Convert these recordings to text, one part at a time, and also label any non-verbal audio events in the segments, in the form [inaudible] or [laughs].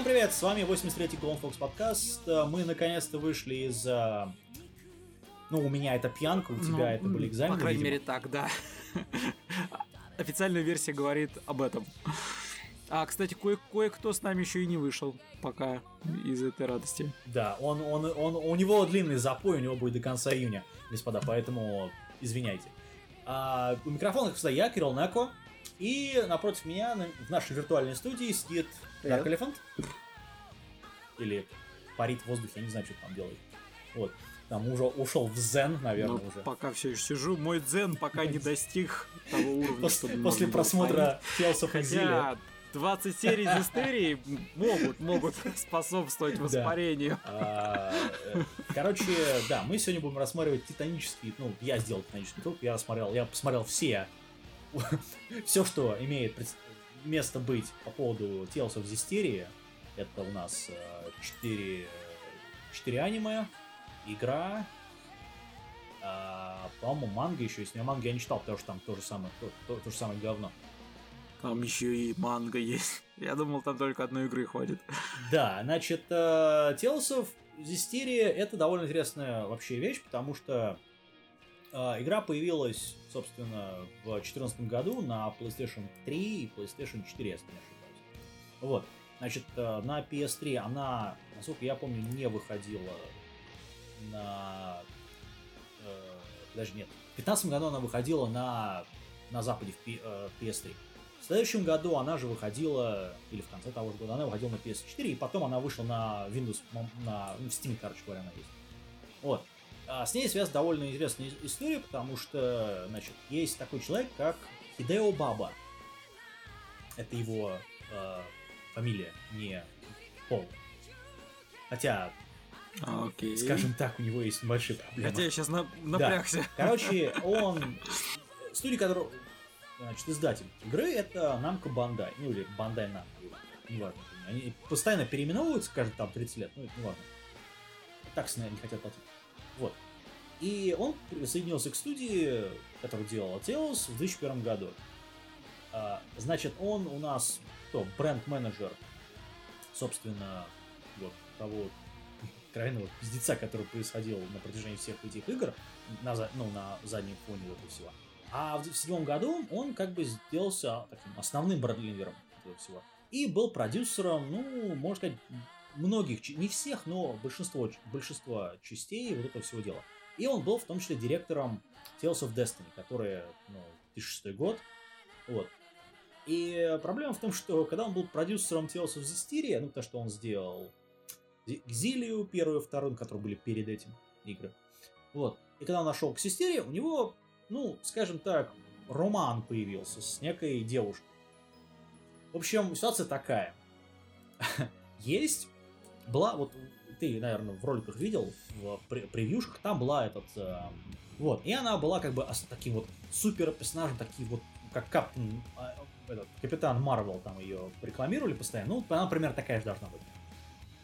Всем привет, с вами 83-й Golden Fox подкаст. Мы наконец-то вышли из... э, Ну, у меня это пьянка, у тебя Ну, это были экзамены, По крайней видимо. мере, так, да. [laughs] Официальная версия говорит об этом. А, кстати, кое- кое-кто с нами еще и не вышел пока из этой радости. Да, он, он, он, у него длинный запой, у него будет до конца июня, господа, поэтому извиняйте. А, у микрофона, кстати, я, Кирилл Неко, и напротив меня на- в нашей виртуальной студии сидит. Dark Elephant. Или парит в воздухе, я не знаю, что там делает. Вот. Там уже ушел в зен, наверное, Но уже. пока все еще сижу, мой дзен пока не достиг того уровня, После, чтобы после просмотра Tales of. Exile. Хотя 20 серий Зестерии могут, могут [laughs] способствовать воспарению. А, э, Короче, да, мы сегодня будем рассматривать титанический, ну, я сделал титанический труд, я рассмотрел, я посмотрел все, [laughs] все, что имеет место быть по поводу Tales of Zestiria. Это у нас 4, 4 аниме, игра, а, по-моему, манга еще есть. Но манга я не читал, потому что там то же самое, то, то- то же самое говно. Там еще и манга есть. [laughs] Я думал, там только одной игры хватит. [laughs] Да, значит, э, Tales of Zestiria это довольно интересная вообще вещь, потому что э, игра появилась, собственно, в 2014 году на PlayStation 3 и PlayStation 4, если не ошибаюсь. Вот. Значит, э, на PS3 она, насколько я помню, не выходила на... э, даже нет. В 2015 году она выходила на, на Западе в P- э, PS3. В следующем году она же выходила, или в конце того же года, она выходила на PS4, и потом она вышла на Windows, м, на ну, Steam, короче говоря, она есть. Вот. А с ней связана довольно интересная ис- история, потому что, значит, есть такой человек, как Хидео Баба. Это его э, фамилия, не пол. Хотя, Окей. скажем так, у него есть небольшие проблемы. Хотя я сейчас напрягся. Короче, [laughs] он... Студия, которая... Значит, издатель игры это Namco Bandai. Ну, или Bandai Namco. Неважно. Они постоянно переименовываются, каждые там 30 лет. Ну, это неважно. Так, наверное, не хотят платить. Вот. И он присоединился к студии, которая делала Tales в 2001 году. А, Значит, он у нас кто? Бренд-менеджер, собственно, вот того [laughs] крайнего пиздеца, который происходил на протяжении всех этих игр, на, ну, на заднем фоне этого всего. А в, в седьмом году он как бы сделался таким основным бренд-лидером этого всего. И был продюсером, ну, можно сказать, многих, не всех, но большинство, большинство частей вот этого всего дела. И он был в том числе директором Tales of Destiny, которая, ну, 2006 год. Вот. И проблема в том, что когда он был продюсером Tales of Zestiria, ну, потому что он сделал Зилию первую, вторую, которые были перед этим игры. Вот. И когда он нашел к Систере, у него, ну, скажем так, роман появился с некой девушкой. В общем, ситуация такая. [laughs] Есть, была, вот ты, наверное, в роликах видел, в пре- превьюшках, там была этот, э, вот, и она была как бы таким вот супер персонажем, таким вот, как Каптен, э, этот, Капитан Марвел там ее рекламировали постоянно, ну, она примерно такая же должна быть.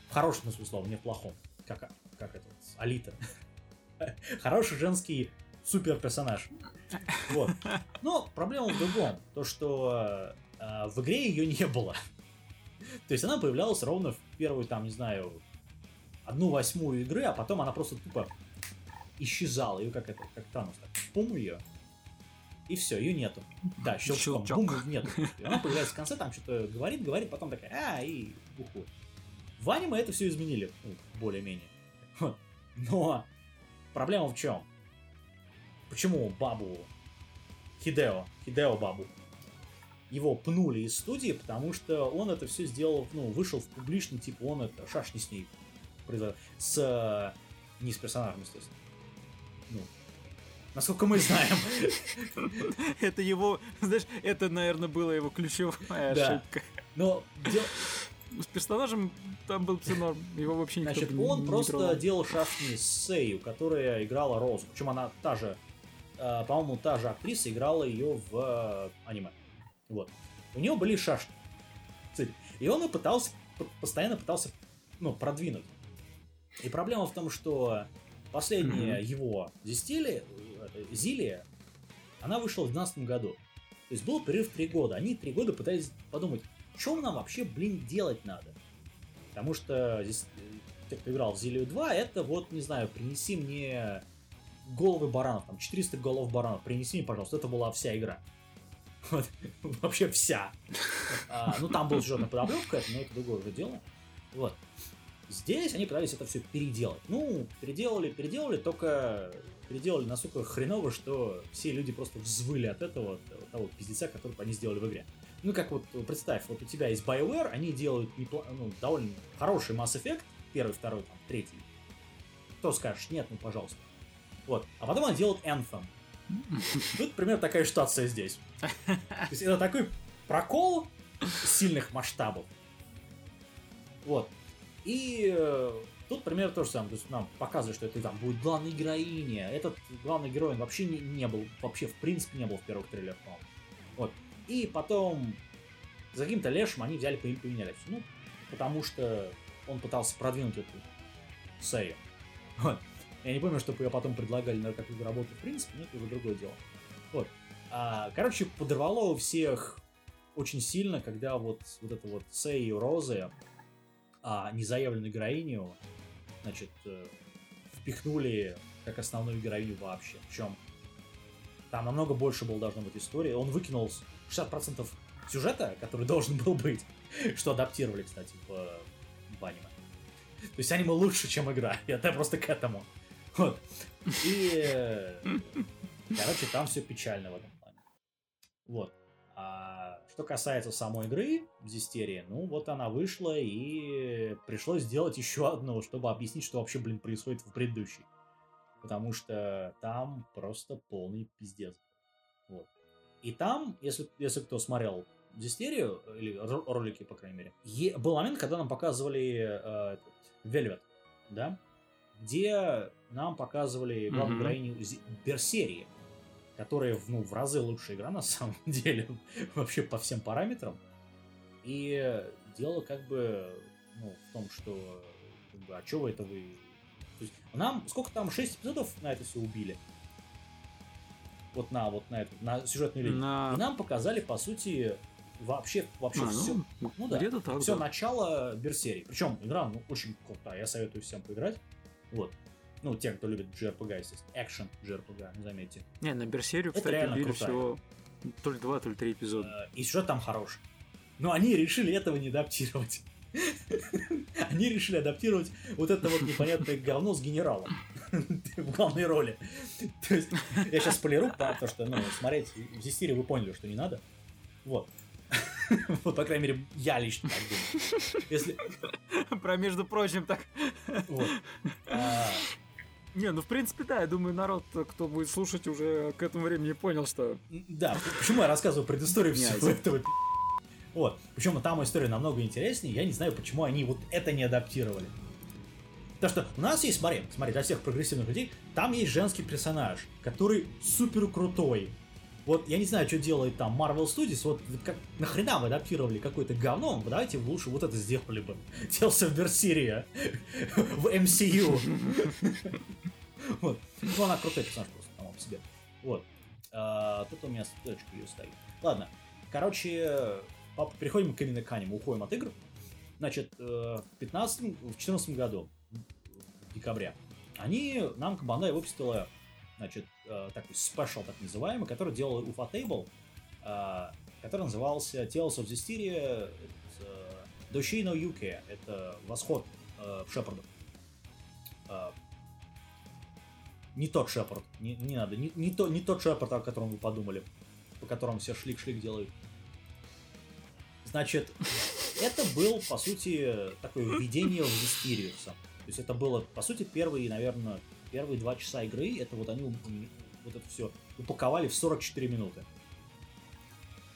В хорошем смысле слова, не в плохом, как, как этот, Алита. [laughs] Хороший женский супер персонаж. Вот. Но проблема в другом. То, что э, в игре ее не было. То есть она появлялась ровно в первую, там, не знаю, одну восьмую игры, а потом она просто тупо исчезала. Ее как это, как Танос, так, пум ее. И все, ее нету. Да, щелчком, Щелчок. бум, нету. И она появляется в конце, там что-то говорит, говорит, потом такая, а, и уходит. В аниме это все изменили, ну, более-менее. Но проблема в чем? Почему бабу Хидео, Хидео бабу, его пнули из студии, потому что он это все сделал, ну, вышел в публичный, типа, он это, шашни с ней. С... э, Не с персонажем, естественно. Ну, насколько мы знаем. [laughs] Это его, знаешь, это, наверное, была его ключевая ошибка. Но дел- С персонажем там был все норм. Его вообще никто Значит, он не просто трогал. делал шашни с Сею, которая играла Розу. Причем она та же, э, по-моему, та же актриса играла ее в э, аниме. Вот. У него были. Цель. И он и пытался, постоянно пытался, ну, продвинуть. И проблема в том, что последняя его Зистили, э, Зилия, она вышла в 2012 году. То есть был перерыв три года. Они три года пытались подумать, что нам вообще, блин, делать надо. Потому что здесь э, те, кто играл в Зелию 2, это вот, не знаю, принеси мне головы баранов, там 400 голов баранов, принеси мне, пожалуйста, это была вся игра. Вот. [laughs] Вообще вся. А, ну, там был сюжетная подоплевка, но это другое уже дело. Вот. Здесь они пытались это все переделать. Ну, переделали, переделали, только переделали настолько хреново, что все люди просто взвыли от этого, от того пиздеца, который они сделали в игре. Ну, как вот, представь, вот у тебя есть BioWare, они делают непло... ну, довольно хороший Mass Effect, первый, второй, там, третий. Кто скажешь, нет, ну, пожалуйста. Вот. А потом они делают Anthem. Тут примерно такая ситуация здесь. То есть это такой прокол сильных масштабов. Вот. И э, тут примерно то же самое. То есть нам показывают, что это там будет главная героиня. Этот главный герой вообще не, не был, вообще в принципе не был в первых трейлерах, по-моему. Вот. И потом за каким-то лешим они взяли поменяли. Ну, потому что он пытался продвинуть эту Сею. Вот. Я не помню, чтобы ее потом предлагали на какую-то работу в принципе, но это уже другое дело. Вот. А, короче, подорвало у всех очень сильно, когда вот, вот это вот Сей и Розы, а незаявленную героиню, значит, э, впихнули как основную героиню вообще. Причем там намного больше было должно быть истории. Он выкинул 60% сюжета, который [laughs] должен был быть, что адаптировали, кстати, в, в аниме. То есть аниме лучше, чем игра. [laughs] Это просто к этому. Вот. И, короче, там все печально в этом плане. Вот. А что касается самой игры в Зистерии, ну вот она вышла и пришлось сделать еще одну, чтобы объяснить, что вообще, блин, происходит в предыдущей. Потому что там просто полный пиздец. Вот. И там, если, если кто смотрел Зистерию, или ролики, по крайней мере, был момент, когда нам показывали э, Velvet, да, где нам показывали главную mm-hmm. героиню Берсерии, которая ну, в разы лучшая игра на [laughs] самом деле, вообще по всем параметрам. И дело как бы ну, в том, что как бы, а что вы это вы... То есть, нам, сколько там, 6 эпизодов на это все убили? Вот на, вот на эту, на сюжетную линию. На... И нам показали, по сути, вообще, вообще а, все. Ну, ну да, так, все да. начало Берсерии. Причем игра ну, очень крутая, я советую всем поиграть. Вот. Ну, те, кто любит JRPG, естественно. Экшен JRPG, заметьте. Не, на Берсерию, кстати, реально били всего то ли два, то ли три эпизода. Э, и сюжет там хороший. Но они решили этого не адаптировать. [laughs] Они решили адаптировать вот это вот непонятное говно с генералом [laughs] в главной роли. То есть, я сейчас полиру, потому что, ну, смотреть в Зистере вы поняли, что не надо. Вот. [laughs] Вот, по крайней мере, я лично так думаю. Если... Про между прочим так. Вот. Не, ну в принципе, да, я думаю, народ, кто будет слушать, уже к этому времени понял, что... Да, почему я рассказываю предысторию всего этого Вот. Причем там история намного интереснее. Я не знаю, почему они вот это не адаптировали. Потому что у нас есть, смотри, смотри, для всех прогрессивных людей, там есть женский персонаж, который супер крутой. Вот я не знаю, что делает там Marvel Studios, вот как, нахрена вы адаптировали какое-то говно, давайте лучше вот это сделали бы. [laughs] Телса в Берсирия [laughs] в MCU. [laughs] Вот. Ну, она крутой персонаж просто, сама по себе. Вот. А, тут у меня стрелочка ее стоит. Ладно. Короче, переходим к именно к уходим от игр. Значит, э, в 15 в 14 году, в декабре, они, нам Бандай выпустила значит, э, такой спешл, так называемый, который делал Ufa Table, э, который назывался Tales of Zestiria Doshino Yuki, это восход э, Шепардов. Э, не тот Шепард, не, не надо, не, не, то, не тот Шепард, о котором вы подумали, по которому все шлик-шлик делают. Значит, это был, по сути, такое введение в Зестирию. То есть это было, по сути, первые, наверное, первые два часа игры, это вот они вот это все упаковали в 44 минуты.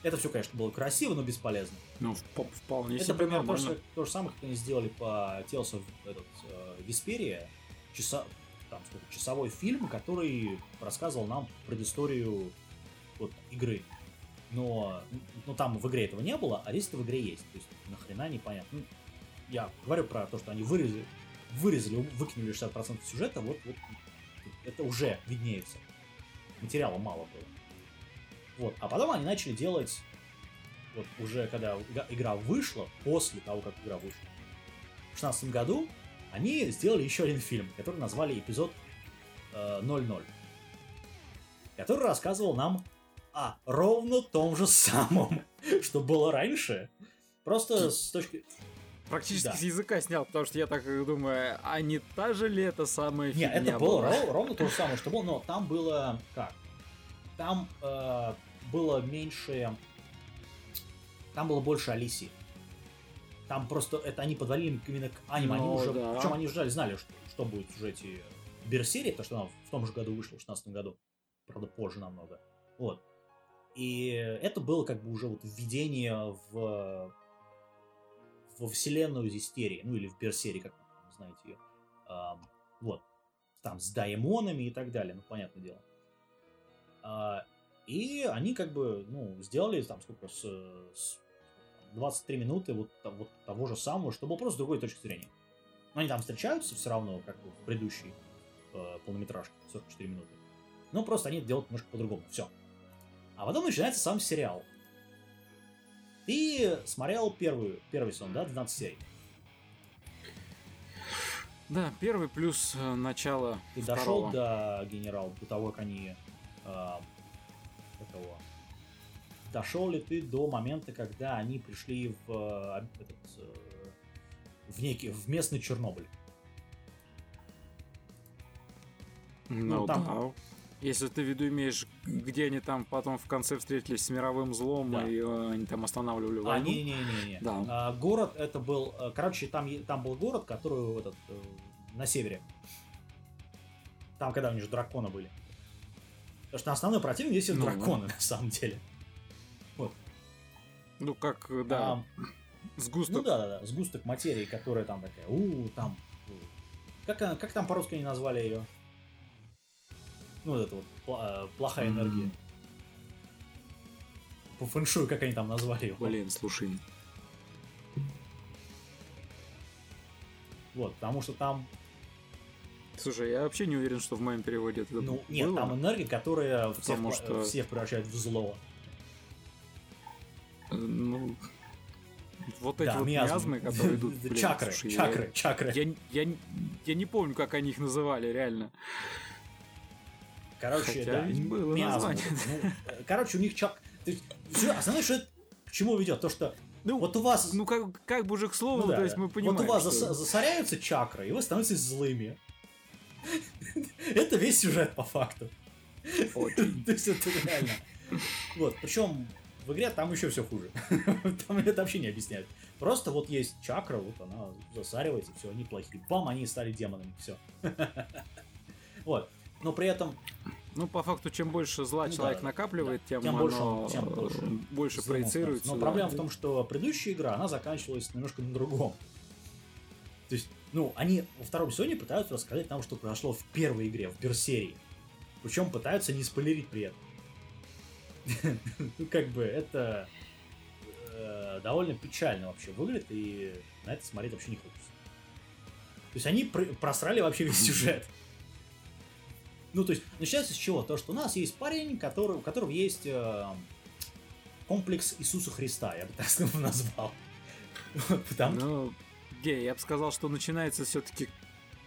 Это все, конечно, было красиво, но бесполезно. Ну, вполне Это, например, то, что, то же самое, как они сделали по Tales of этот, э, Висперия, часа, там, сколько, часовой фильм, который рассказывал нам предысторию вот, игры. Но, но там в игре этого не было, а здесь это в игре есть. То есть нахрена непонятно. Ну, я говорю про то, что они вырезали, вырезали, выкинули 60% сюжета, вот, вот это уже виднеется. Материала мало было. Вот. А потом они начали делать, вот уже когда игра вышла, после того, как игра вышла, в 16 году они сделали еще один фильм, который назвали эпизод э, 00, который рассказывал нам о ровно том же самом, [laughs] что было раньше. Просто с точки... Практически Да. с языка снял, потому что я так думаю, а не та же ли это самая фигня это было ров- ровно то же самое, что было, но там было как? Там э, было меньше... Там было больше Алисии. Там просто это они подвалили именно к аниме. Они Ну, уже, да. причем они ждали, знали, что, что будет в сюжете Берсерии, потому что она в том же году вышла, в 16 году. Правда, позже намного. Вот. И это было как бы уже вот введение в во вселенную Зистерии, ну или в Берсерии, как вы знаете ее. Ам, вот. Там с даймонами и так далее, ну, понятное дело. А, и они как бы, ну, сделали там сколько, с, с 23 минуты вот, вот того же самого, что было просто с другой точки зрения. Но они там встречаются все равно, как в предыдущей э, полнометражке, 44 минуты. Но просто они делают немножко по-другому. Все. А потом начинается сам сериал. Ты смотрел первую, первый сезон, да, 12 серий? Да, первый плюс э, начало Ты дошел второго. до генерала, до того, как они... э, этого... Дошел ли ты до момента, когда они пришли в, э, этот, э, в некий, в местный Чернобыль? Ну, Ну, там- да. Если ты в виду имеешь, где они там потом в конце встретились с мировым злом, Да. и э, они там останавливали А, войну. не-не-не. Да. А, город это был... э, Короче, там, там был город, который этот, э, на севере. Там, когда у них же драконы были. Потому что основной противник здесь Ну. драконы, [laughs] на самом деле. Ну, как, э, да, А, сгусток. Ну да, да, да, сгусток материи, которая там такая, у, там, у. как, она- как там по-русски они назвали ее? Ну, вот это вот, пла- э, плохая энергия. По фэншую, как они там назвали ее. Блин, слушай. Вот, потому что там, Слушай, я вообще не уверен, что в моем переводе это ну, нет, было. там энергия, которая всех, Потому пла- что- всех превращает в зло. Э, Ну, вот эти да, вот миазмы. миазмы, которые идут. [laughs] блин, чакры, слушай, я- чакры, чакры. Я, я, я не помню, как они их называли, реально. Короче, Хотя да, ведь было миазмы. название. Ну, э, короче, у них чак... Основное, что это к чему ведет? То, что Ну, вот у вас ну как, как бы уже к слову, Ну да, то есть мы понимаем, Вот у вас что- зас- засоряются чакры, и вы становитесь злыми. [laughs] Это весь сюжет по факту. [laughs] То есть это реально. Вот, причем в игре там еще все хуже. [laughs] Там это вообще не объясняют. Просто вот есть чакра, вот она засаривается, все, они плохие. Бам, они стали демонами, все. Вот. Но при этом Ну, по факту, чем больше зла Ну человек да, накапливает, да. тем, Тем больше оно, тем больше больше проецируется. Но да. проблема в том, что предыдущая игра, она заканчивалась немножко на другом. То есть, ну, они во втором сезоне пытаются рассказать нам, что произошло в первой игре, в Берсерии. Причем пытаются не спойлерить при этом. Ну, [laughs] как бы, это э, довольно печально вообще выглядит, и на это смотреть вообще не хочется. То есть они пр- просрали вообще весь [laughs] сюжет. Ну, то есть, начинается с чего? То, что у нас есть парень, который, у которого есть э, комплекс Иисуса Христа, я бы так [laughs] его назвал. Потому Ну, где, я бы сказал, что начинается все-таки,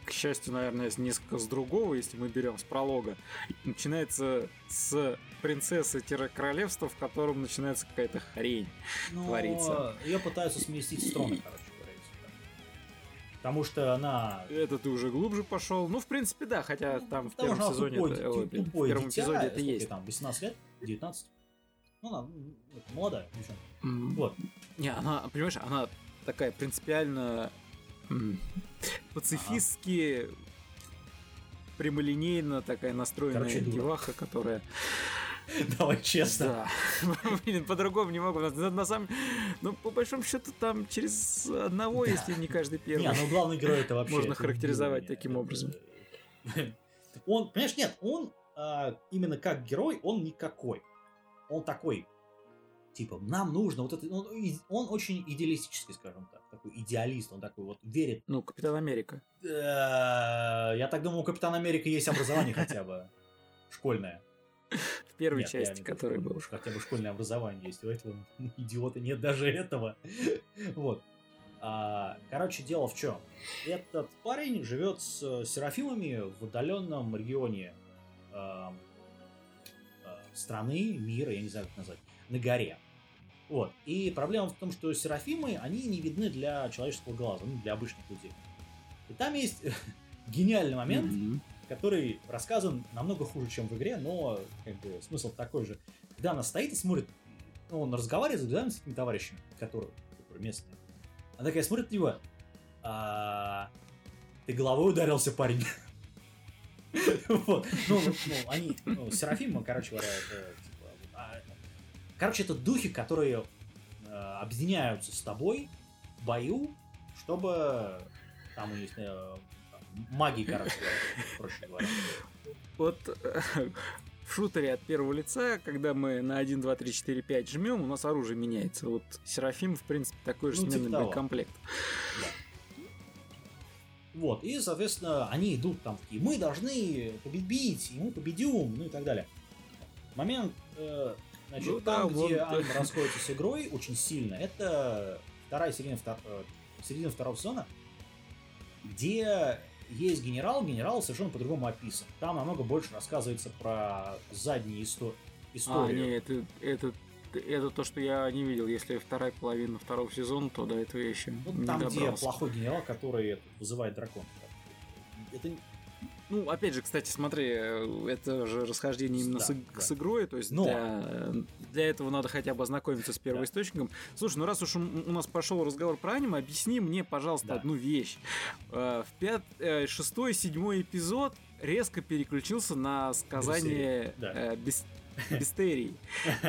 к счастью, наверное, несколько с другого, если мы берем с пролога. Начинается с принцессы-королевства, в котором начинается какая-то хрень. но творится. ее пытаются сместить с трона, короче. Потому что она... Это ты уже глубже пошел. Ну, в принципе, да, хотя там в первом сезоне, тупой, это- ой, блин, в тупое первом дитя, эпизоде это есть. там, 18 лет? 19? Ну, она это молодая девчонка. М, Вот. Не, она, понимаешь, она такая принципиально м, пацифистски прямолинейно такая настроенная Короче, деваха, которая... [laughs] Давай честно. Да. [laughs] Блин, по-другому не могу. На, на самом... Ну, по большому счету, там через одного, Да. если не каждый первый. Не, ну главный герой это вообще... Можно это характеризовать таким Это- образом. [laughs] Он, понимаешь, нет, он а, именно как герой, он никакой. Он такой, типа, нам нужно вот это... Он, он очень идеалистический, скажем так. Такой идеалист, он такой вот верит. Ну, Капитан Америка. Э, Я так думаю, у Капитана Америки есть образование хотя бы школьное. В первой Нет, я части, не который думаю, был. что Хотя бы школьное образование есть. У этого [laughs] идиота нет даже этого. [laughs] Вот. А, короче, дело в чем? Этот парень живет с серафимами в удаленном регионе э, э, страны, мира, я не знаю, как назвать, на горе. Вот. И проблема в том, что серафимы, они не видны для человеческого глаза, ну, для обычных людей. И там есть [laughs] гениальный момент, mm-hmm. Который рассказан намного хуже, чем в игре, но как бы смысл такой же. Когда она стоит и смотрит, ну, он разговаривает с этими товарищами, которые, которые местные. Она такая смотрит на него, а, ты головой ударился, парень. [laughs] Вот. Ну, ну, они, ну, Серафима, короче говоря, типа, а, короче, это духи, которые э, объединяются с тобой в бою, чтобы там у них э, магии, короче проще говоря. Вот [laughs] в шутере от первого лица, когда мы на 1, 2, 3, 4, 5 жмем, у нас оружие меняется. Вот Серафим, в принципе, такой же ну, сменный типа боекомплект. Да. Вот, и, соответственно, они идут там такие, мы должны победить, и мы победим, ну и так далее. Момент, э, значит, ну, там, да, где вот... Анна расходится с игрой очень сильно, это вторая середина, втор... Э, середина второго сезона, где есть генерал, генерал совершенно по-другому описан. Там намного больше рассказывается про задние исто- историю. А, нет, это, это, это то, что я не видел. Если вторая половина второго сезона, то до этого я еще ну, не Там, добрался. где плохой генерал, который вызывает дракон. Это ну, опять же, кстати, смотри, э, это же расхождение именно да, с, да. с игрой, то есть Но... для, для этого надо хотя бы ознакомиться с первоисточником. Да. Слушай, ну раз уж у нас пошел разговор про аниме, объясни мне, пожалуйста, да. одну вещь. Э, в пят... Э, шестой, седьмой эпизод резко переключился на сказание да. без [laughs] Бистерий.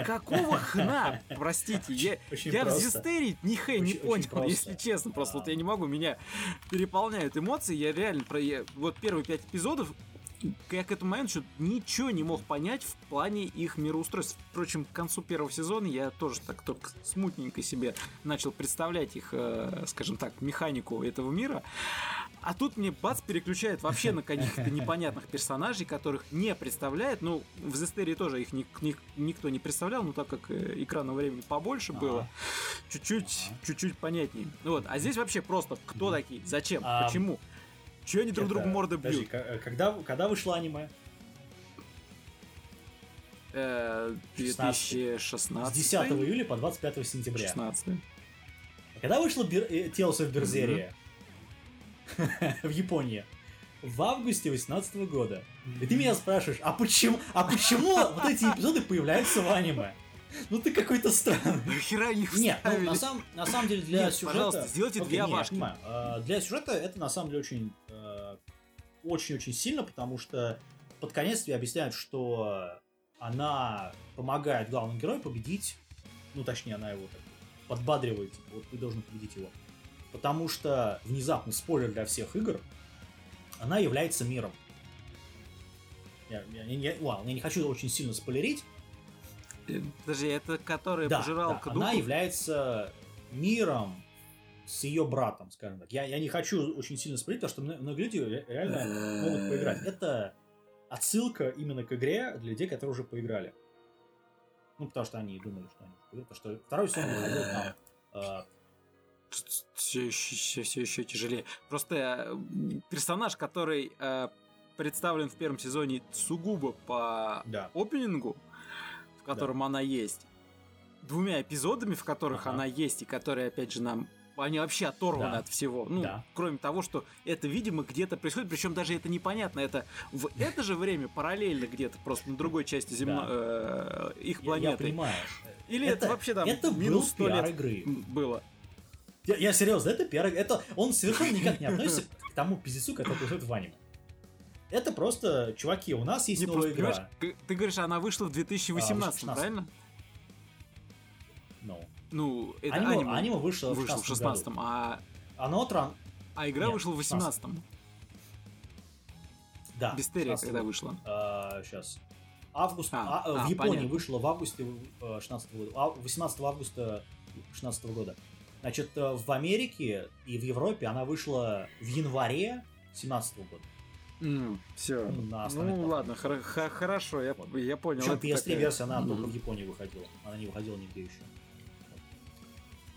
Какого хна? Простите, я, я в Зистерии ни хэ не понял, [laughs] если честно. Просто вот я не могу, меня переполняют эмоции. Я реально про... Я, вот первые пять эпизодов я к этому моменту ничего не мог понять в плане их мироустройства. Впрочем, к концу первого сезона я тоже так только смутненько себе начал представлять их, э, скажем так, механику этого мира. А тут мне бац переключает вообще на каких-то [laughs] непонятных персонажей, которых не представляет. Ну, в Зестерии тоже их ни, ни, никто не представлял, но так как э, экранного времени побольше а было, чуть-чуть, чуть-чуть понятнее. Вот, а здесь вообще просто кто такие, зачем, а, почему, че они друг другу морды бьют. Подожди, когда, когда вышло аниме? 2016. Э, С 10 июля по 25 сентября. 16. А когда вышло Бир... Tales of Berseria? Mm-hmm. [laughs] в Японии в августе 18 года. И ты меня спрашиваешь, а почему, а почему вот эти эпизоды появляются в аниме? Ну ты какой-то странный. Нахера их Нет, ну, на, сам, на самом деле для нет, сюжета... Пожалуйста, сделайте две овашки. Э, для сюжета это на самом деле очень э, очень-очень сильно, потому что под конец тебе объясняют, что она помогает главному герою победить, ну точнее она его так подбадривает, типа, вот ты должен победить его потому что внезапно спойлер для всех игр, она является миром. Я, я, я, ладно, я не хочу очень сильно спойлерить. Подожди, это который да, пожирал да, Она является миром с ее братом, скажем так. Я, я не хочу очень сильно спойлерить, потому что многие люди реально могут поиграть. Это отсылка именно к игре для людей, которые уже поиграли. Ну, потому что они думали, что они Потому что второй сезон выходил там а, все еще, все, еще тяжелее. Просто персонаж, который э, представлен в первом сезоне сугубо по да. опенингу, в котором да. она есть, двумя эпизодами, в которых ага. она есть, и которые, опять же, нам они вообще оторваны да. от всего. Ну, да. кроме того, что это, видимо, где-то происходит, причем даже это непонятно. Это в это же время параллельно где-то просто на другой части земной да. э, их планеты. Я, я понимаю. Или это, это вообще там это минус сто лет игры. было. Я, я серьезно, это пиар... Это, он совершенно никак не относится к тому пиздецу, который происходит в аниме. Это просто, чуваки, у нас есть не, новая игра. Ты говоришь, она вышла в 2018, а, правильно? No. Ну, это аниме, аниме, аниме вышло, вышло в 16 а... Оно тран... А игра Нет, вышла в 18 -м. Да. Бистерия когда вышла? А, сейчас. Август. А, а, в а, Японии понятно. вышло в августе 16 -го года. 18 августа 16 года. Значит, э, в Америке и в Европе она вышла в январе 2017 года. Mm, все. На ну ладно, хор- хор- хорошо, я, вот. я понял. Причем PS3 такая... версия, она mm. только в Японии выходила. Она не выходила нигде еще.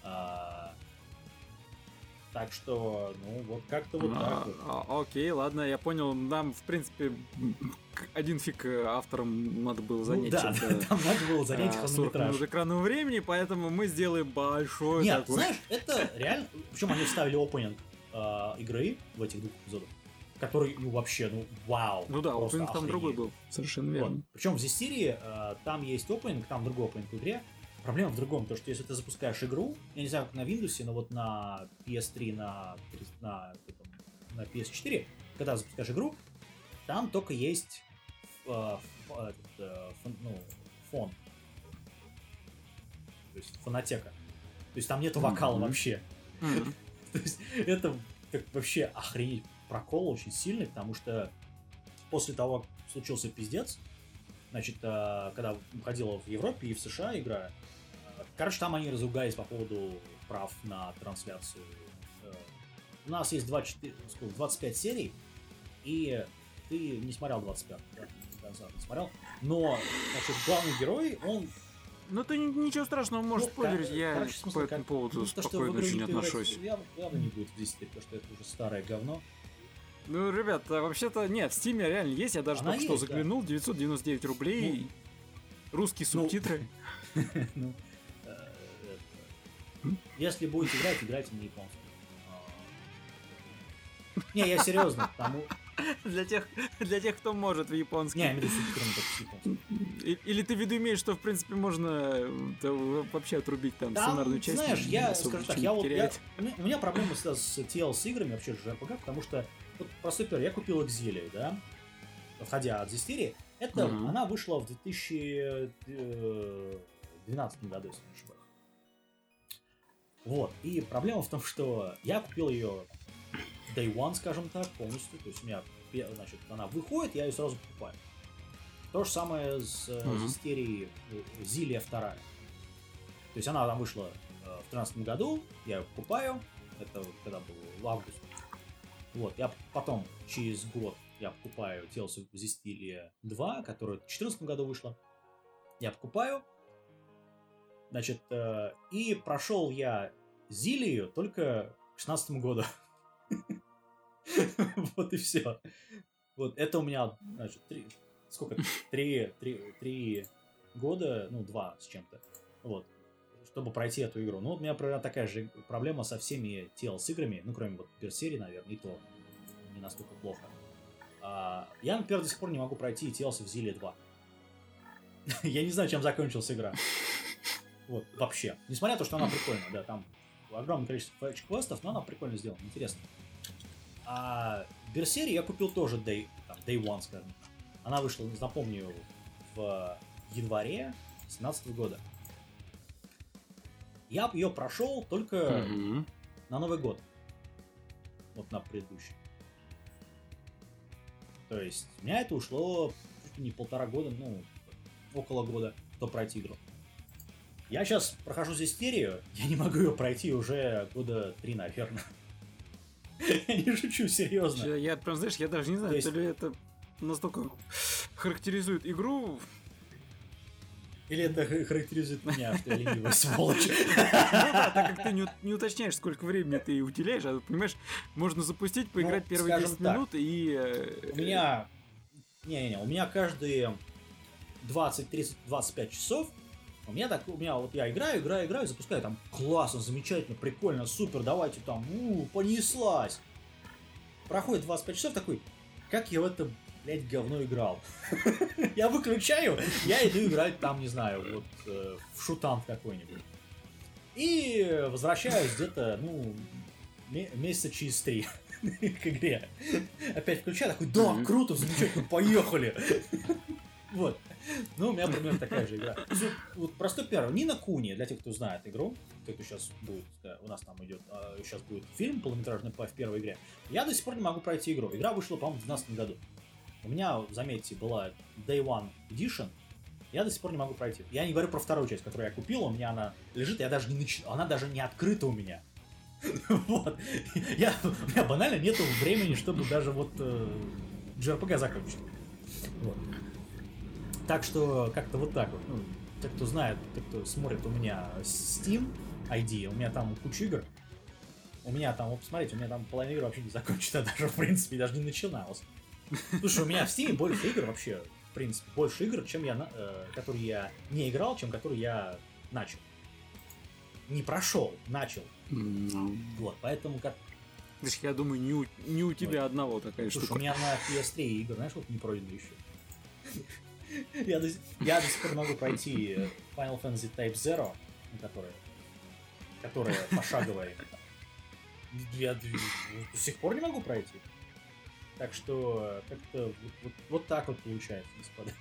А... Так что, ну, вот как-то вот так вот. А, окей, ладно, я понял. Нам, в принципе, один фиг э, авторам надо было занять. Ну, да, чем-то, [laughs] там надо было занять а, 40 хронометраж. минут экранного времени, поэтому мы сделаем большой Нет, такой. знаешь, это реально... Причем они вставили опенинг э, игры в этих двух эпизодах, который, ну, вообще, ну, вау. Ну да, опенинг там другой был. Совершенно верно. Вот. Причем в Зестирии э, там есть опенинг, там другой опенинг в игре. Проблема в другом, то что если ты запускаешь игру, я не знаю, как на Windows, но вот на PS3, на, на, на PS4, когда запускаешь игру, там только есть э, ф- этот, э, фон, ну, фон. То есть фонотека. То есть там нету вокала Мгм. вообще. Мгм. [laughs] То есть это как вообще охренеть прокол очень сильный, потому что после того, как случился пиздец, значит, э, когда выходила в Европе и в США игра, короче, там они разругались по поводу прав на трансляцию. Э, У нас есть 24, сколько, 25 серий, и ты не смотрел 25, да? до конца не смотрел. Но, значит, главный герой, он Ну ты ни- ничего страшного, можешь ну, спойлерить, я короче, смысле, по этому как- поводу ну, то, спокойно игру очень отношусь. Явно, явно не будет в 10, потому что это уже старое говно. Ну, ребят, а вообще-то нет, в Стиме реально есть, я даже Она только что есть, да. заглянул, 999 рублей, русские ну, субтитры. [laughs] Ну, э, Если будете играть, играйте на японском. А, Не, я серьезно, потому... Для тех, для тех, кто может в японский. Не, я имею в виду с Или ты в виду имеешь, что в принципе можно да, вообще отрубить там, Там, сценарную часть? знаешь, я, скажу так, я вот, я, у, меня, у меня проблема всегда с играми, вообще с JRPG, потому что, вот, простой пример, я купил Exilio, да, входя от Зестерии, это, Мгм. она вышла в 2012 году, если не ошибаюсь. Вот, и проблема в том, что я купил ее Day One, скажем так, полностью, то есть у меня, значит, она выходит, я ее сразу покупаю. То же самое с э, Мгм. Зестерией э, Зилия вторая. То есть она там вышла э, в 13 году, я ее покупаю, это когда был в августе. Вот, я потом, через год, я покупаю Tales of Zestiria 2, которая в 14 году вышла. Я покупаю, значит, э, и прошел я Зилию только к 16 году. [laughs] Вот и все. Вот это у меня, значит, три, сколько? Три, три, три года, ну, два с чем-то. Вот. Чтобы пройти эту игру. Ну, у меня примерно такая же проблема со всеми TLS играми, ну, кроме вот Берсерии, наверное, и то не настолько плохо. А, я, например, до сих пор не могу пройти TLS в Зиле 2. [laughs] Я не знаю, чем закончилась игра. Вот, вообще. Несмотря на то, что она прикольная, да, там огромное количество фэтч-квестов, но она прикольно сделана, интересно. А Берсерии я купил тоже Day, там, Day One, скажем. Она вышла, напомню, в январе 17 года. Я ее прошел только Мгм. на Новый год. Вот на предыдущий. То есть у меня это ушло чуть ли не полтора года, ну, около года, чтобы пройти игру. Я сейчас прохожу здесь серию, я не могу ее пройти уже года три, наверное. Я [laughs] не шучу, серьезно. Я, прям, знаешь, я даже не знаю, То то ли это настолько характеризует игру. Или это характеризует меня, что я ленивая [laughs] сволочь. Ну да, так как ты не, ут- не уточняешь, сколько времени ты уделяешь, а понимаешь, можно запустить, поиграть Ну, первые скажем 10 так, минут и... э, У меня... Не-не-не, у меня каждые 20, 30, 25 часов у меня так, у меня вот я играю, играю, играю, запускаю там классно, замечательно, прикольно, супер, давайте там, у, понеслась. Проходит 25 часов такой, как я в это, блядь, говно играл. Я выключаю, я иду играть там, не знаю, вот э, в шутан какой-нибудь. И возвращаюсь где-то, ну, ме- месяца через три [laughs] к игре. Опять включаю, такой, да, круто, замечательно, поехали. Вот. Ну, у меня примерно такая же игра. Вот, простой первый. Нина Куни, для тех, кто знает игру, кто сейчас будет, у нас там идет, сейчас будет фильм полнометражный по в первой игре. Я до сих пор не могу пройти игру. Игра вышла, по-моему, в 2012 году. У меня, заметьте, была Day One Edition. Я до сих пор не могу пройти. Я не говорю про вторую часть, которую я купил, у меня она лежит, я даже не нач... она даже не открыта у меня. [laughs] Вот. Я, у меня банально нету времени, чтобы даже вот э, JRPG закончить. Вот. Так что как-то вот так вот. Ну, те, кто знает, те, кто смотрит у меня Steam ID, у меня там куча игр. У меня там, вот посмотрите, у меня там половина игр вообще не закончена [laughs] даже, в принципе, даже не начиналась. Слушай, у меня в Steam больше игр вообще, в принципе, больше игр, чем я, э, которые я не играл, чем которые я начал. Не прошел, начал. Ну, Вот, поэтому как... Значит, я думаю, не у, не у тебя одного такая Слушай, у штука. меня на PS3 игры, знаешь, вот не пройдены еще. [laughs] Я до, я до сих пор могу пройти Final Fantasy Type Zero, которая, которая пошаговая. Я до сих пор не могу пройти. Так что как-то вот, вот- вот так вот получается, господа.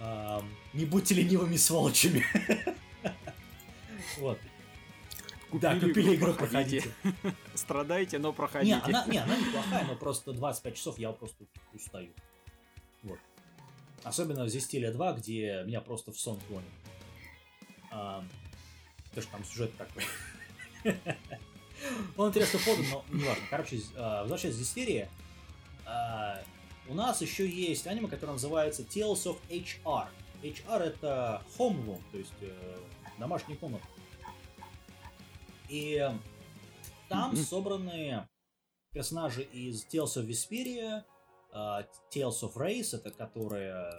[laughs] Не будьте ленивыми сволочами. [laughs] Вот. Да, купили игру, проходите. [laughs] Страдайте, но Не, проходите. она, не, она неплохая, но просто 25 часов я просто устаю. Вот. Особенно в Зестиле 2, где меня просто в сон гонит. А, потому что там сюжет такой. Он интересно подан, но не важно. Короче, а, возвращаясь к Зестерии, а, у нас еще есть аниме, которое называется Tales of HR. HR это Homeroom, то есть э, домашний комнат. И там собраны персонажи из Tales of Vesperia, э, Tales of Race, это которые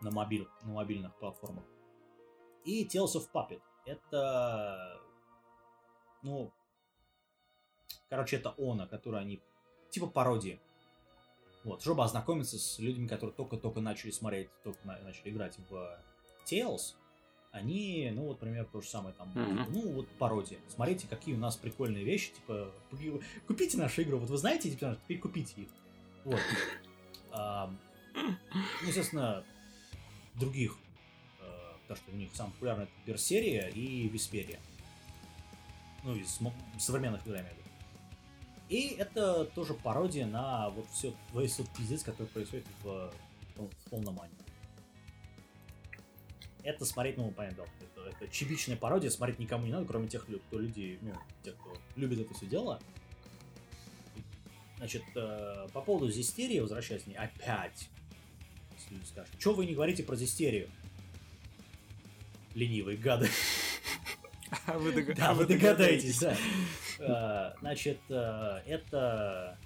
на, мобиль, на мобильных платформах, и Tales of Puppet. Это, ну, короче, это Она, который они, типа пародии. Вот, чтобы ознакомиться с людьми, которые только-только начали смотреть, только на- начали играть в Tales, они, ну вот, например, то же самое там, Мгм. ну вот пародия. Смотрите, какие у нас прикольные вещи, типа, купи- купите нашу игру, вот вы знаете эти персонажи, теперь купите их. Вот. Ам, Ну, естественно, других, э, потому что у них самая популярная это Берсерия и Висперия. Ну, из современных игр, я имею в виду. И это тоже пародия на вот все весь тот пиздец, который происходит в, пол- в полном аниме. Это смотреть, ну, понятно, это, это чебичная пародия, смотреть никому не надо, кроме тех, кто людей, ну, тех, кто любит это все дело. Значит, э, по поводу Зистерии, возвращаясь к ней, опять, люди скажут, что вы не говорите про Зистерию? Ленивые гады. А вы дога- Да, а вы догадаетесь, да. Э, Значит, э, это...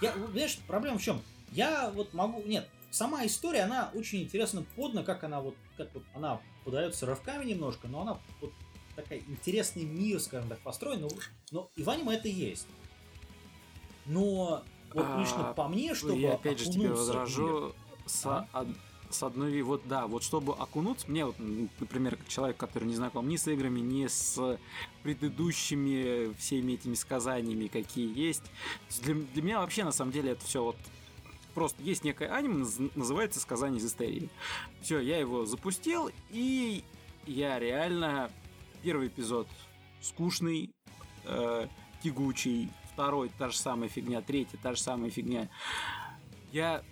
Я, знаешь, проблема в чем? Я вот могу... Нет, сама история, она очень интересно подна, как она вот... Как вот она подается рывками немножко, но она вот такая интересный мир, скажем так, построен. Но, но и в аниме это есть. Но вот А, лично по мне, чтобы Я опять же тебе возражу с, Ага. С одной вот да, вот чтобы окунуться, мне вот, например, как человек, который не знаком ни с играми, ни с предыдущими всеми этими сказаниями, какие есть, для, для меня вообще на самом деле это все вот просто есть некое аниме, наз- называется «Сказание из истерии». Все, я его запустил, и я реально... Первый эпизод скучный, э, тягучий, второй та же самая фигня, третий та же самая фигня. Я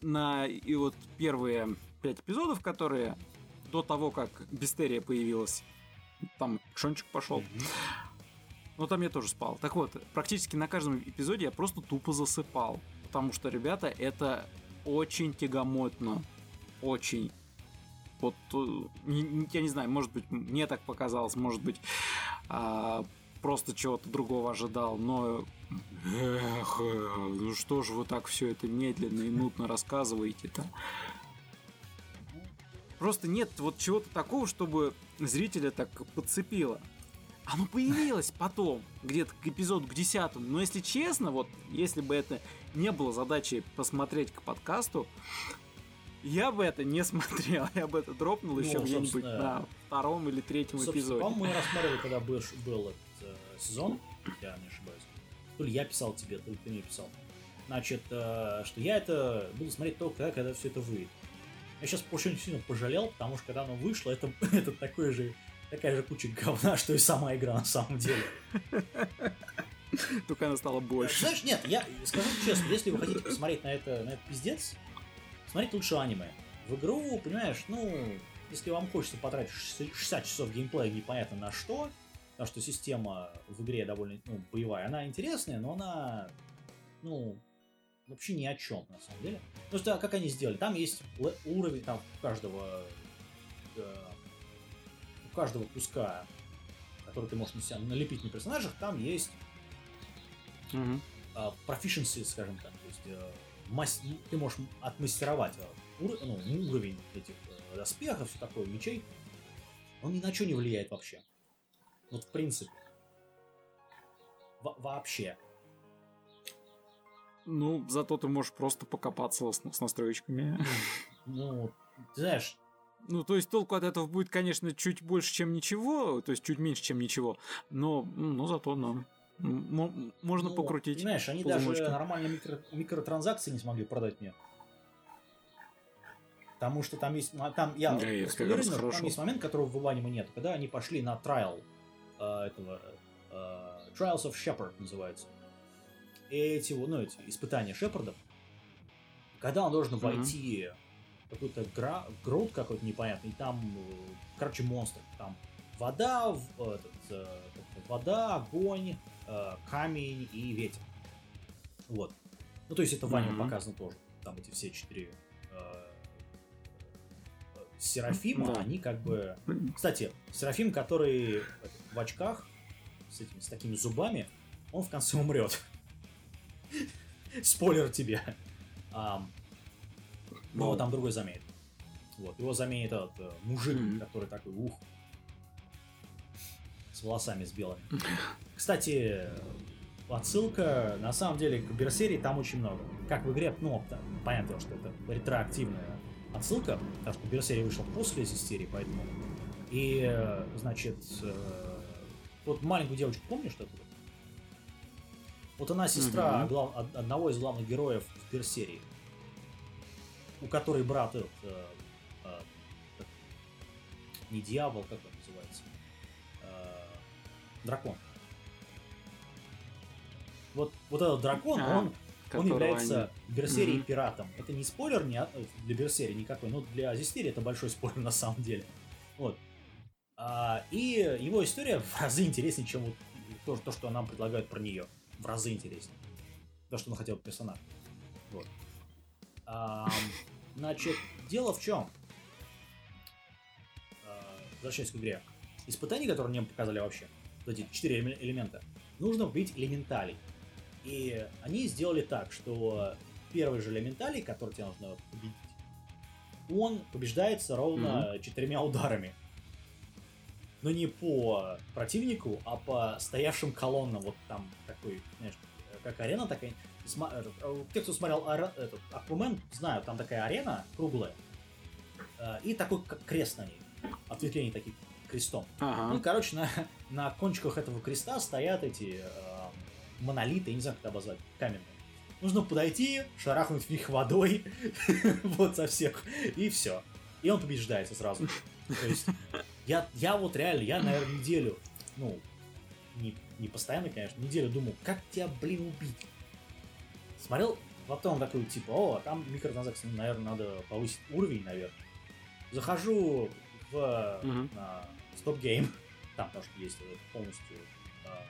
на и вот первые пять эпизодов, которые до того, как Бистерия появилась, там Шончик пошел, Мгм. но там я тоже спал. Так вот, практически на каждом эпизоде я просто тупо засыпал. Потому что, ребята, это очень тягомотно. Очень. Вот, э, я не знаю, может быть, мне так показалось, может быть, а, просто чего-то другого ожидал, но эх, э, ну что же вы так все это медленно и нудно рассказываете-то? Просто нет вот чего-то такого, чтобы зрителя так подцепило. Оно появилось потом, где-то к эпизоду к десятому. Но если честно, вот если бы это не было задачей посмотреть к подкасту, я бы это не [laughs] смотрел. Я бы это дропнул Ну, еще где-нибудь собственно, на втором или третьем эпизоде. по-моему, мы рассматривали, когда был, был этот э, сезон, я не ошибаюсь. То ли я писал тебе, то ли ты мне писал. Значит, э, что я это буду смотреть только тогда, когда все это выйдет. Я сейчас очень сильно пожалел, потому что когда оно вышло, это, [laughs] это такой же, такая же куча говна, что и сама игра на самом деле. Только она стала больше. Знаешь, нет, я скажу честно, если вы хотите посмотреть на это, на этот пиздец, смотрите лучше аниме. В игру, понимаешь, ну, если вам хочется потратить 60 часов геймплея непонятно на что, потому что система в игре довольно ну, боевая, она интересная, но она, ну, вообще ни о чем, на самом деле. Потому что, как они сделали, там есть уровень, там у каждого, э, у каждого куска которые ты можешь на себя налепить на персонажах, там есть Мгм. а, proficiency, скажем так. То есть э, мас- ты можешь отмастеровать э, ур- ну, уровень этих э, доспехов, все такое, мечей. Он ни на что не влияет вообще. Вот в принципе. Во- вообще. Ну, зато ты можешь просто покопаться с, с настроечками. Ну, ты знаешь, Ну, то есть толку от этого будет, конечно, чуть больше, чем ничего, то есть чуть меньше, чем ничего, но, ну, зато, ну, м- м- можно ну, покрутить. Понимаешь, они по даже нормально микро- микротранзакции не смогли продать мне. Потому что там есть... ну, Там, я Да, как уверен, хорошо. там есть момент, которого в аниме нет. Когда они пошли на трайл э, этого... э, Trials of Shepard называется. Эти, вот, ну, эти испытания Шепарда. Когда он должен Мгм. войти в какой-то гра... груд какой-то непонятный, там, э, короче, монстр. Там вода, этот, э, вода, огонь, э, камень и ветер. Вот. Ну, то есть это в аниме показано тоже. Там эти все четыре э, э, Серафима, Да. они как бы... Кстати, Серафим, который в очках, с, этими, с такими зубами, он в конце [laughs] умрет. Спойлер тебе. Но Ну. там другой заменит. Вот, его заменит этот э, мужик, который такой, ух, с волосами с белыми. [laughs] Кстати, отсылка, на самом деле, к Берсерии там очень много. Как в игре, ну, понятно, что это ретроактивная отсылка, потому что Берсерия вышел после Зистерии, поэтому... И, э, значит, э, вот маленькую девочку помнишь, это? Вот она сестра Мгм. глав- од- одного из главных героев в Берсерии, у которой брат этот, э, э, не дьявол, как он называется, Э, дракон. Вот, вот этот дракон, А, он, он является в Берсерии Мгм. пиратом. Это не спойлер не от- для Берсерии никакой, но для Зистерии это большой спойлер [laughs] на самом деле. Вот. А, и его история в разы интереснее, чем вот то, то, что нам предлагают про нее. В разы интереснее. То, что он хотел персонаж. Вот. Ам, значит, дело в чем? А, Возвращаясь к игре. Испытания, которые мне показали вообще, вот эти четыре элеме- элемента, нужно убить элементалей. И они сделали так, что первый же элементалей, который тебе нужно победить, он побеждается ровно четырьмя ударами. Но не по противнику, а по стоявшим колоннам. Вот там такой, знаешь, как арена такая. Этот, э, Те, кто смотрел этот, Аквамен, знают, там такая арена круглая. э, И такой как крест на ней. Ответвление таких крестом. Ну, Ага. короче, на, на кончиках этого креста стоят эти э, монолиты, я не знаю, как это обозвать, каменные. Нужно подойти, шарахнуть в них водой, [laughs] вот со всех, и все. И он побеждается сразу. То есть, я, я вот реально, я, наверное, неделю, ну, не, не постоянно, конечно, неделю думал, как тебя, блин, убить. Смотрел, потом такой, типа, о, там микротранзакции, ну, наверное, надо повысить уровень, наверное. Захожу в Мгм. на Stop Game, [laughs] там тоже есть полностью, а,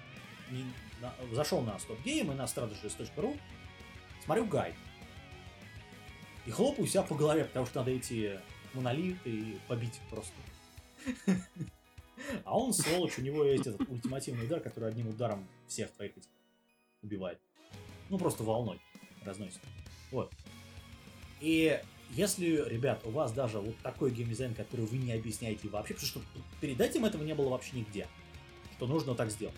не- на- зашел на Stop Game и на strategist.ru, смотрю гайд. И хлопаю себя по голове, потому что надо эти монолиты и побить просто. А он, сволочь, у него есть этот ультимативный удар, который одним ударом всех твоих этих убивает. Ну, просто волной разносит. Вот. И если, ребят, у вас даже вот такой геймдизайн, который вы не объясняете вообще, потому что перед этим этого не было вообще нигде, что нужно так сделать.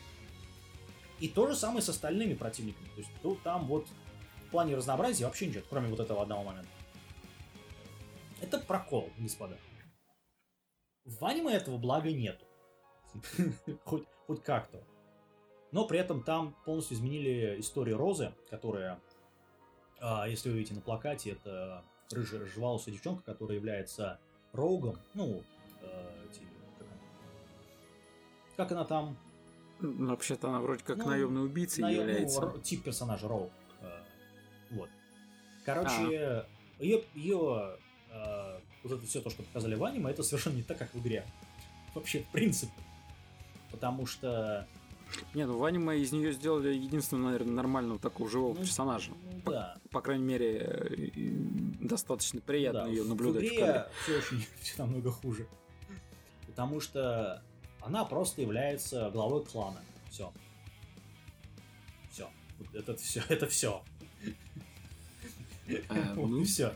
И то же самое с остальными противниками. То есть ну, там вот в плане разнообразия вообще ничего, кроме вот этого одного момента. Это прокол, господа. В аниме этого блага нету. [laughs] хоть, хоть как-то. Но при этом там полностью изменили историю Розы, которая, а, если вы видите на плакате, это рыжая рыжеволосая девчонка, которая является Роугом. Ну, э, как, она, там? Ну, Вообще-то она вроде как Ну, наемный убийца ну, является. ро- тип персонажа Роуг. Э, вот. Короче, ее, ее э, вот это все то, что показали в аниме, это совершенно не так, как в игре. Вообще, в принципе. Потому что... Не, ну в аниме из нее сделали единственного, наверное, нормального такого живого ну, персонажа. ну, По, да. по крайней мере, э, достаточно приятно Да, ее в наблюдать в игре кадре. все очень [laughs] все намного хуже. Потому что Она просто является главой клана. Все. Все. Вот это все. [laughs] Это все. А, ну. все.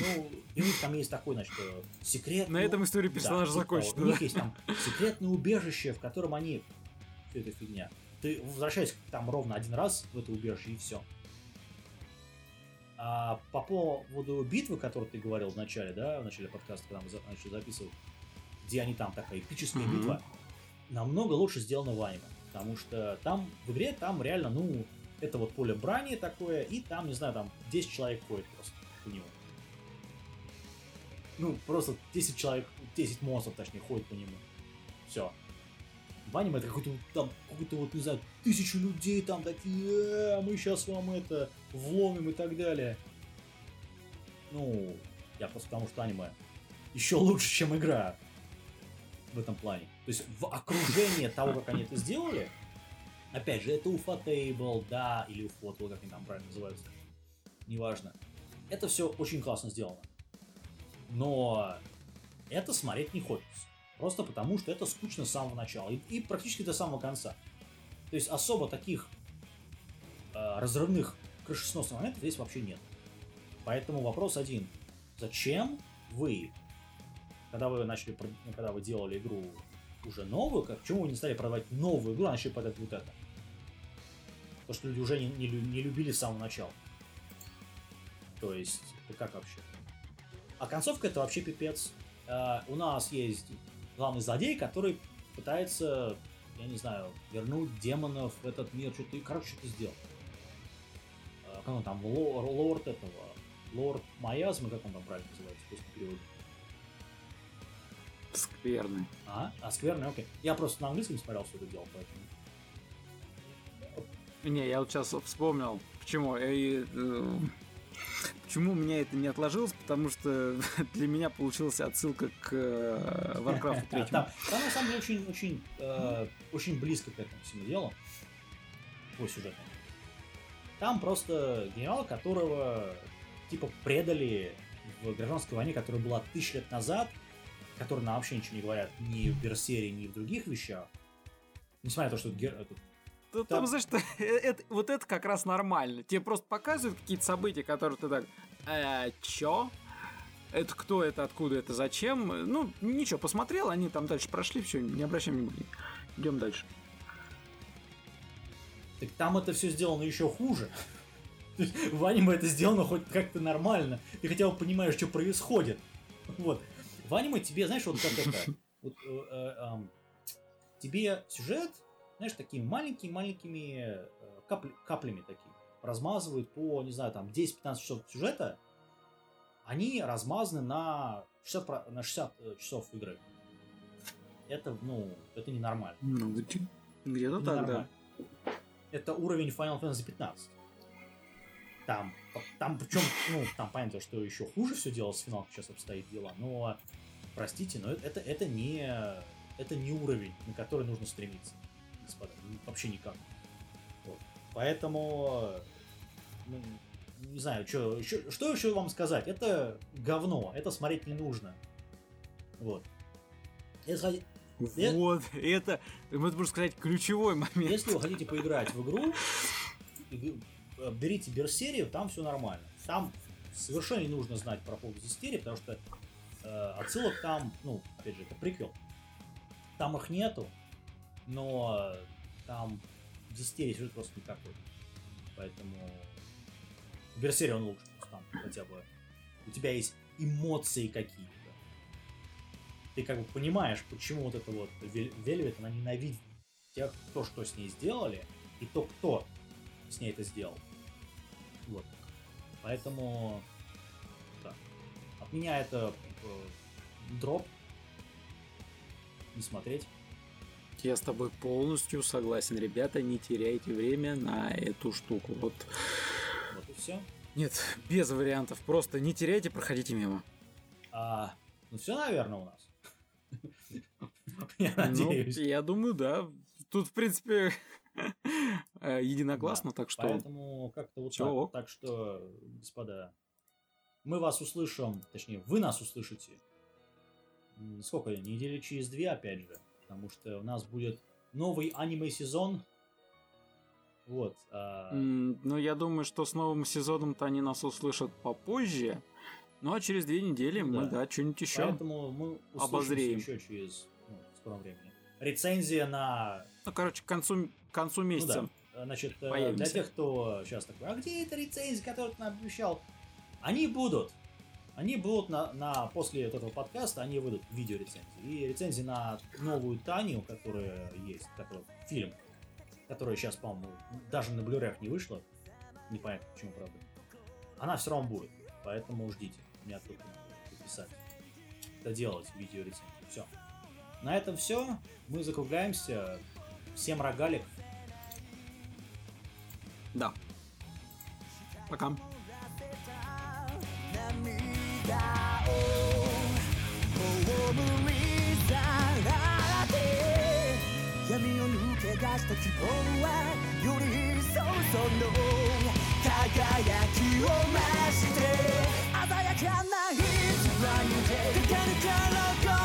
Ну, и у них там есть такой, значит, э, секрет. На этом история персонажа типа, закончена. У них есть там секретное убежище, в котором они... Все это фигня. Ты возвращаешься там ровно один раз в это убежище, и все. А по поводу битвы, которую ты говорил в начале, да, в начале подкаста, когда мы начали записывать, где они там такая эпическая Мгм. битва, намного лучше сделано в аниме. Потому что там, в игре, там реально, ну, это вот поле брани такое, и там, не знаю, там 10 человек ходит просто у него. Ну, просто 10 человек, 10 монстров, точнее, ходит по нему. Все. В аниме это какой-то там, какой-то вот, не знаю, тысячу людей там такие, «Э, мы сейчас вам это вломим и так далее. Ну, я просто потому что аниме еще лучше, чем игра в этом плане. То есть в окружении того, как они это сделали, опять же, это Уфа Тейбл, да, или Уфотл, как они там правильно называются, неважно. Это все очень классно сделано. Но это смотреть не хочется. Просто потому, что это скучно с самого начала. И, и практически до самого конца. То есть особо таких э, разрывных крышесносных моментов здесь вообще нет. Поэтому вопрос один. Зачем вы, когда вы начали, когда вы делали игру уже новую, как, почему вы не стали продавать новую игру, а начали продавать вот это? Потому что люди уже не, не не любили с самого начала. То есть, это как вообще? А концовка это вообще пипец. Э, у нас есть главный злодей, который пытается, я не знаю, вернуть демонов в этот мир, что-то, короче, что-то сделал. Э, как он там, лор- лорд этого, лорд Маязмы, как он там правильно называется, в русском переводе? Скверный. А, а скверный, окей. Я просто на английском смотрел все это дело, поэтому... Не, я вот сейчас вспомнил, почему. И, э, почему у меня это не отложилось, потому что [laughs] для меня получилась отсылка к э, Warcraft [laughs] 3. Там, там на самом деле очень, очень, э, очень близко к этому всему делу. По сюжету. Там просто генерал, которого типа предали в гражданской войне, которая была тысяч лет назад, который нам вообще ничего не говорят ни в Берсере, ни в других вещах. Несмотря на то, что этот Там- там, знаешь, что, [laughs] это, вот это как раз нормально. Тебе просто показывают какие-то события, которые ты так, э, чё? Это кто это, откуда это, зачем? Ну, ничего, посмотрел, они там дальше прошли, все, не обращаем внимания. Идем дальше. Так там это все сделано еще хуже. [laughs] В аниме это сделано хоть как-то нормально. Ты хотя бы понимаешь, что происходит. Вот. В аниме тебе, знаешь, вот как это... [laughs] вот, э, э, эм, тебе сюжет, знаешь, такими маленькими-маленькими э, капли- каплями такими размазывают по, не знаю, там 10-15 часов сюжета. Они размазаны на 60, про- на 60 э, часов игры. Это, ну, это ненормально. Ну, где- где-то так, да. Это уровень Final Fantasy 15. Там, там причем, ну, там понятно, что еще хуже все дело с финалом сейчас обстоит дела, но, простите, но это, это не, это не уровень, на который нужно стремиться, господа, ну, вообще никак. Вот. Поэтому, ну, не знаю, что еще, что еще вам сказать, это говно, это смотреть не нужно. Вот. Если, Э? Вот, это, можно сказать, ключевой момент. Если вы хотите поиграть в игру, иг- э, берите Берсерию, там все нормально. Там совершенно не нужно знать про поводу Зистерии, потому что э, отсылок там, ну, опять же, это приквел. Там их нету, но э, там в Зистерии сюжет просто никакой. Поэтому в Берсерии он лучше, там хотя бы у тебя есть эмоции какие-то. Ты как бы понимаешь, почему вот это вот Вел- Вельвет, она ненавидит тех, кто что с ней сделали, и то, кто с ней это сделал. Вот. Поэтому, да. От меня это э, дроп. Не смотреть. Я с тобой полностью согласен. Ребята, не теряйте время на эту штуку. Вот. Вот и все. Нет, без вариантов. Просто не теряйте, проходите мимо. А, ну все, наверное, у нас. [laughs] Я Ну, надеюсь. я думаю, да. Тут, в принципе, [laughs] э, единогласно, так что... Поэтому как-то вот так. Так что, господа, мы вас услышим, точнее, вы нас услышите. Сколько? Недели через две, опять же. Потому что у нас будет новый аниме-сезон. Вот. а, М, Ну, я думаю, что с новым сезоном-то они нас услышат попозже. Ну, а через две недели Ну мы, да. да, что-нибудь еще. Поэтому мы Обозреем. еще через ну, в скором времени. Рецензия на Ну, короче, к концу, к концу Ну месяца. да. Значит, э, Появимся. для тех, кто сейчас такой, а где эта рецензия, которую ты нам обещал? Они будут они будут на, на после вот этого подкаста, они выйдут видеорецензии. И рецензии на новую Таню, которая есть, который, фильм, который сейчас, по-моему, даже на blu не вышло. Непонятно, почему, правда. Она все равно будет, поэтому ждите. Мне оттуда надо писать. Это делать, видеорецензию. Все. На этом все. Мы закругляемся. Всем рогалик. Да. Пока. me 闇を抜け出した希望はより一層その輝きを増して鮮やかな偽りでかかるから